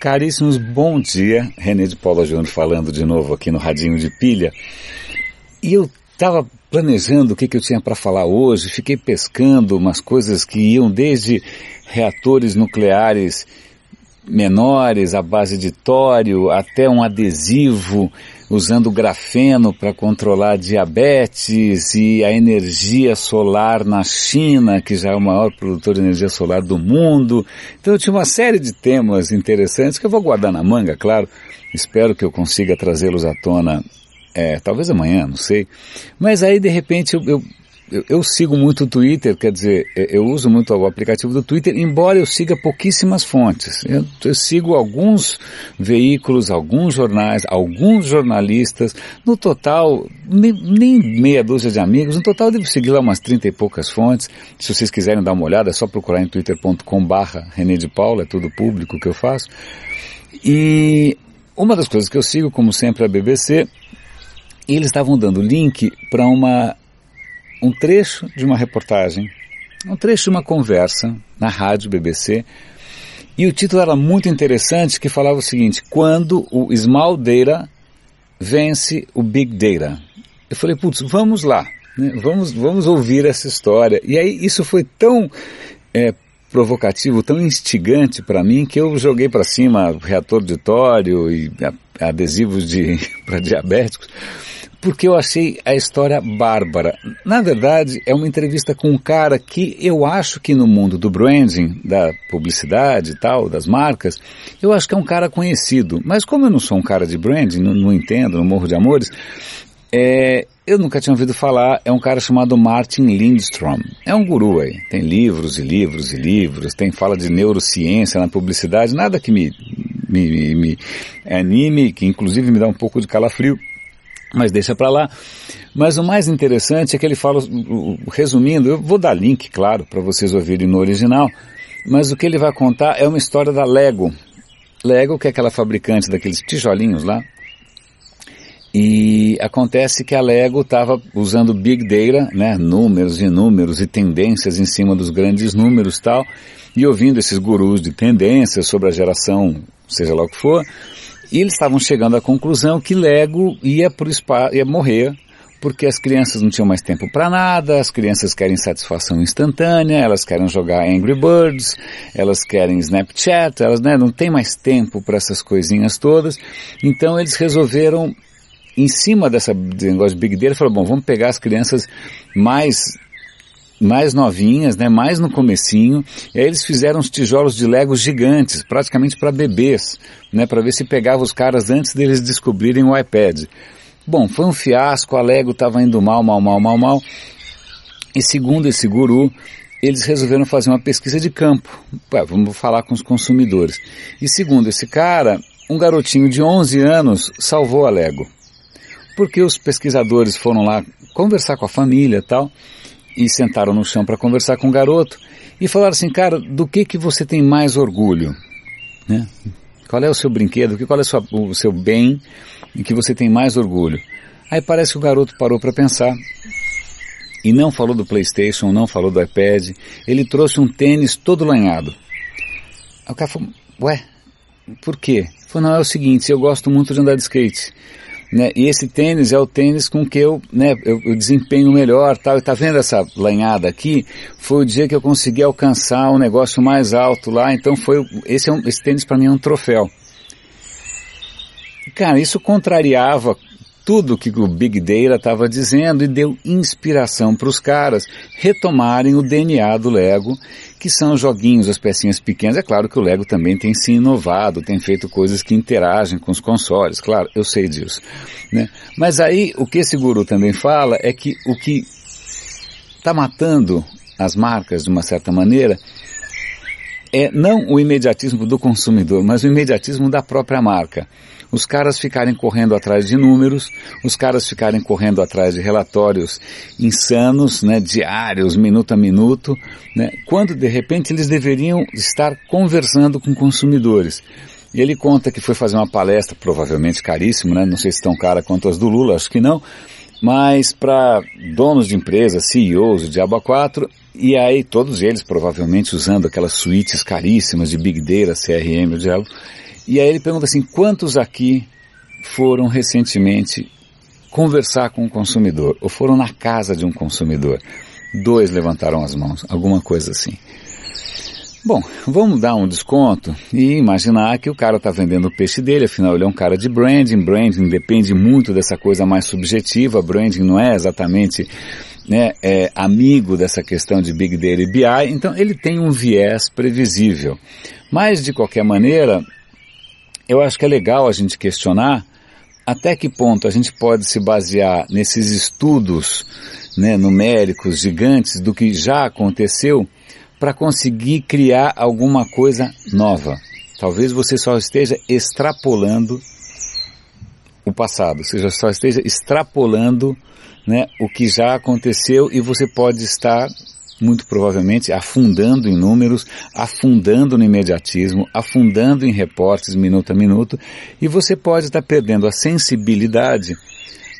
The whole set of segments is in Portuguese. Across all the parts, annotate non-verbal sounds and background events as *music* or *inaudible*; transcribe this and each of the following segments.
Caríssimos, bom dia. René de Paula Júnior falando de novo aqui no Radinho de Pilha. E eu estava planejando o que, que eu tinha para falar hoje, fiquei pescando umas coisas que iam desde reatores nucleares menores à base de tório até um adesivo usando grafeno para controlar diabetes e a energia solar na China, que já é o maior produtor de energia solar do mundo. Então eu tinha uma série de temas interessantes que eu vou guardar na manga, claro. Espero que eu consiga trazê-los à tona, é, talvez amanhã, não sei. Mas aí de repente eu, eu eu, eu, sigo muito o Twitter, quer dizer, eu uso muito o aplicativo do Twitter, embora eu siga pouquíssimas fontes. Eu, eu, sigo alguns veículos, alguns jornais, alguns jornalistas, no total, nem, nem, meia dúzia de amigos, no total eu devo seguir lá umas trinta e poucas fontes. Se vocês quiserem dar uma olhada, é só procurar em twitter.com barra René de Paula, é tudo público que eu faço. E uma das coisas que eu sigo, como sempre, é a BBC, e eles estavam dando link para uma um trecho de uma reportagem, um trecho de uma conversa na rádio BBC, e o título era muito interessante, que falava o seguinte, quando o Small Data vence o Big Data. Eu falei, putz, vamos lá, né? vamos, vamos ouvir essa história. E aí isso foi tão é, provocativo, tão instigante para mim, que eu joguei para cima reator de tório e adesivos de, *laughs* para diabéticos, porque eu achei a história bárbara. Na verdade, é uma entrevista com um cara que eu acho que no mundo do branding, da publicidade e tal, das marcas, eu acho que é um cara conhecido. Mas como eu não sou um cara de branding, não, não entendo, não morro de amores, é, eu nunca tinha ouvido falar, é um cara chamado Martin Lindstrom. É um guru aí, tem livros e livros e livros, tem fala de neurociência na publicidade, nada que me, me, me, me anime, que inclusive me dá um pouco de calafrio mas deixa para lá. Mas o mais interessante é que ele fala, resumindo, eu vou dar link, claro, para vocês ouvirem no original, mas o que ele vai contar é uma história da Lego. Lego, que é aquela fabricante daqueles tijolinhos lá, e acontece que a Lego estava usando Big Data, né, números e números e tendências em cima dos grandes números tal, e ouvindo esses gurus de tendências sobre a geração, seja lá o que for, e eles estavam chegando à conclusão que Lego ia, pro ia morrer porque as crianças não tinham mais tempo para nada, as crianças querem satisfação instantânea, elas querem jogar Angry Birds, elas querem Snapchat, elas né, não têm mais tempo para essas coisinhas todas. Então eles resolveram, em cima dessa negócio de Big Data, falaram, bom, vamos pegar as crianças mais mais novinhas, né, mais no comecinho, e aí eles fizeram os tijolos de Lego gigantes, praticamente para bebês, né, para ver se pegava os caras antes deles descobrirem o iPad. Bom, foi um fiasco, a Lego estava indo mal, mal, mal, mal, mal, e segundo esse guru, eles resolveram fazer uma pesquisa de campo. Ué, vamos falar com os consumidores. E segundo esse cara, um garotinho de 11 anos salvou a Lego. Porque os pesquisadores foram lá conversar com a família e tal, e sentaram no chão para conversar com o garoto e falaram assim, cara, do que que você tem mais orgulho? Né? Qual é o seu brinquedo? Qual é o seu, bem em que você tem mais orgulho? Aí parece que o garoto parou para pensar e não falou do PlayStation, não falou do iPad. Ele trouxe um tênis todo lanhado. Aí o cara falou, ué, por quê? Ele falou, não, é o seguinte, eu gosto muito de andar de skate. Né? E esse tênis é o tênis com que eu, né, eu, eu desempenho melhor, tal. E tá vendo essa lanhada aqui? Foi o dia que eu consegui alcançar um negócio mais alto lá. Então foi esse, é um, esse tênis para mim é um troféu. Cara, isso contrariava tudo que o Big Data estava dizendo e deu inspiração para os caras retomarem o DNA do Lego que são os joguinhos, as pecinhas pequenas. É claro que o Lego também tem se inovado, tem feito coisas que interagem com os consoles, claro, eu sei disso. Né? Mas aí o que esse guru também fala é que o que está matando as marcas de uma certa maneira é não o imediatismo do consumidor, mas o imediatismo da própria marca os caras ficarem correndo atrás de números, os caras ficarem correndo atrás de relatórios insanos, né, diários, minuto a minuto, né, quando de repente eles deveriam estar conversando com consumidores. E ele conta que foi fazer uma palestra, provavelmente caríssima, né, não sei se tão cara quanto as do Lula, acho que não, mas para donos de empresas, CEOs, o Diabo 4, e aí todos eles provavelmente usando aquelas suítes caríssimas de Big Data, CRM, o Diabo, E aí ele pergunta assim, quantos aqui foram recentemente conversar com um consumidor, ou foram na casa de um consumidor? Dois levantaram as mãos, alguma coisa assim. Bom, vamos dar um desconto e imaginar que o cara está vendendo o peixe dele, afinal ele é um cara de branding, branding depende muito dessa coisa mais subjetiva, branding não é exatamente né, é, amigo dessa questão de Big Data e BI, então ele tem um viés previsível. Mas de qualquer maneira, eu acho que é legal a gente questionar até que ponto a gente pode se basear nesses estudos né, numéricos gigantes do que já aconteceu para conseguir criar alguma coisa nova. Talvez você só esteja extrapolando o passado, seja, só esteja extrapolando né, o que já aconteceu e você pode estar muito provavelmente afundando em números, afundando no imediatismo, afundando em reportes minuto a minuto, e você pode estar perdendo a sensibilidade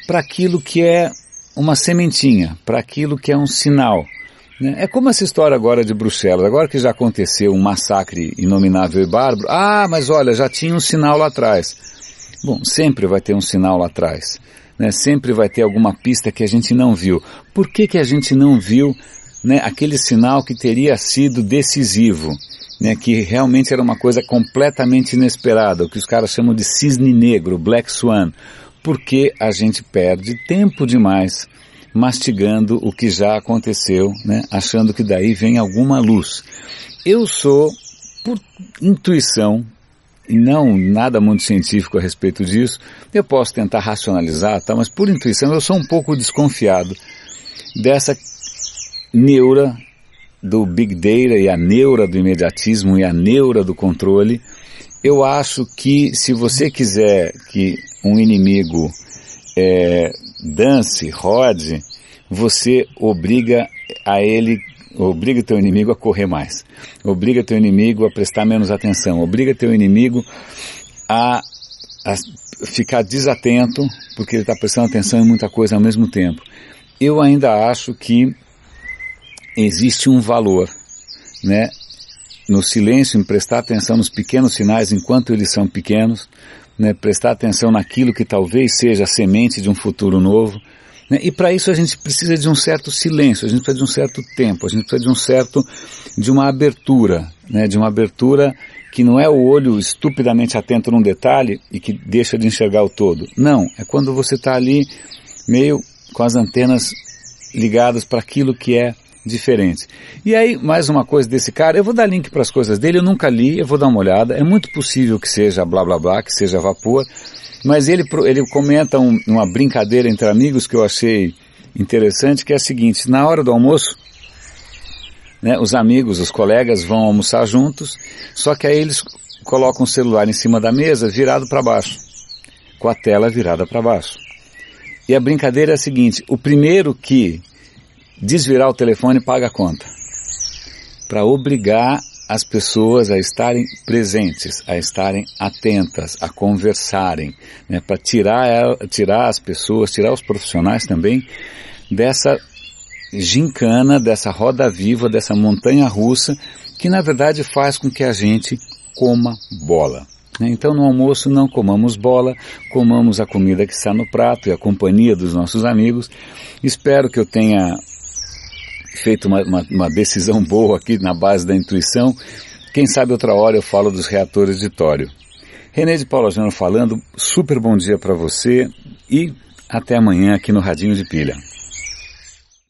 para aquilo que é uma sementinha, para aquilo que é um sinal. Né? É como essa história agora de Bruxelas, agora que já aconteceu um massacre inominável e bárbaro, ah, mas olha, já tinha um sinal lá atrás. Bom, sempre vai ter um sinal lá atrás. Né? Sempre vai ter alguma pista que a gente não viu. Por que, que a gente não viu né, aquele sinal que teria sido decisivo? Né, que realmente era uma coisa completamente inesperada, o que os caras chamam de cisne negro, black swan, porque a gente perde tempo demais mastigando o que já aconteceu, né, achando que daí vem alguma luz. Eu sou, por intuição, e não nada muito científico a respeito disso, eu posso tentar racionalizar, tá, mas por intuição eu sou um pouco desconfiado dessa neura do Big Data e a neura do imediatismo e a neura do controle. Eu acho que se você quiser que um inimigo é, dance, rode, você obriga a ele, obriga teu inimigo a correr mais, obriga teu inimigo a prestar menos atenção, obriga teu inimigo a, a ficar desatento, porque ele está prestando atenção em muita coisa ao mesmo tempo. Eu ainda acho que existe um valor, né, no silêncio, em prestar atenção nos pequenos sinais enquanto eles são pequenos, né, prestar atenção naquilo que talvez seja a semente de um futuro novo. Né, e para isso a gente precisa de um certo silêncio, a gente precisa de um certo tempo, a gente precisa de um certo, de uma abertura, né, de uma abertura que não é o olho estupidamente atento num detalhe e que deixa de enxergar o todo. Não, é quando você está ali meio com as antenas ligadas para aquilo que é diferente. E aí, mais uma coisa desse cara, eu vou dar link para as coisas dele, eu nunca li, eu vou dar uma olhada, é muito possível que seja blá blá blá, que seja vapor, mas ele, ele comenta um, uma brincadeira entre amigos que eu achei interessante, que é a seguinte, na hora do almoço, né, os amigos, os colegas vão almoçar juntos, só que aí eles colocam o celular em cima da mesa virado para baixo, com a tela virada para baixo. E a brincadeira é a seguinte, o primeiro que desvirar o telefone paga a conta. Para obrigar as pessoas a estarem presentes, a estarem atentas, a conversarem, né, para tirar, tirar as pessoas, tirar os profissionais também dessa gincana, dessa roda viva, dessa montanha russa, que na verdade faz com que a gente coma bola. Né. Então no almoço não comamos bola, comamos a comida que está no prato e a companhia dos nossos amigos. Espero que eu tenha feito uma, uma, uma decisão boa aqui na base da intuição. Quem sabe outra hora eu falo dos reatores de tório. René de Paula Júnior falando, super bom dia para você e até amanhã aqui no Radinho de Pilha.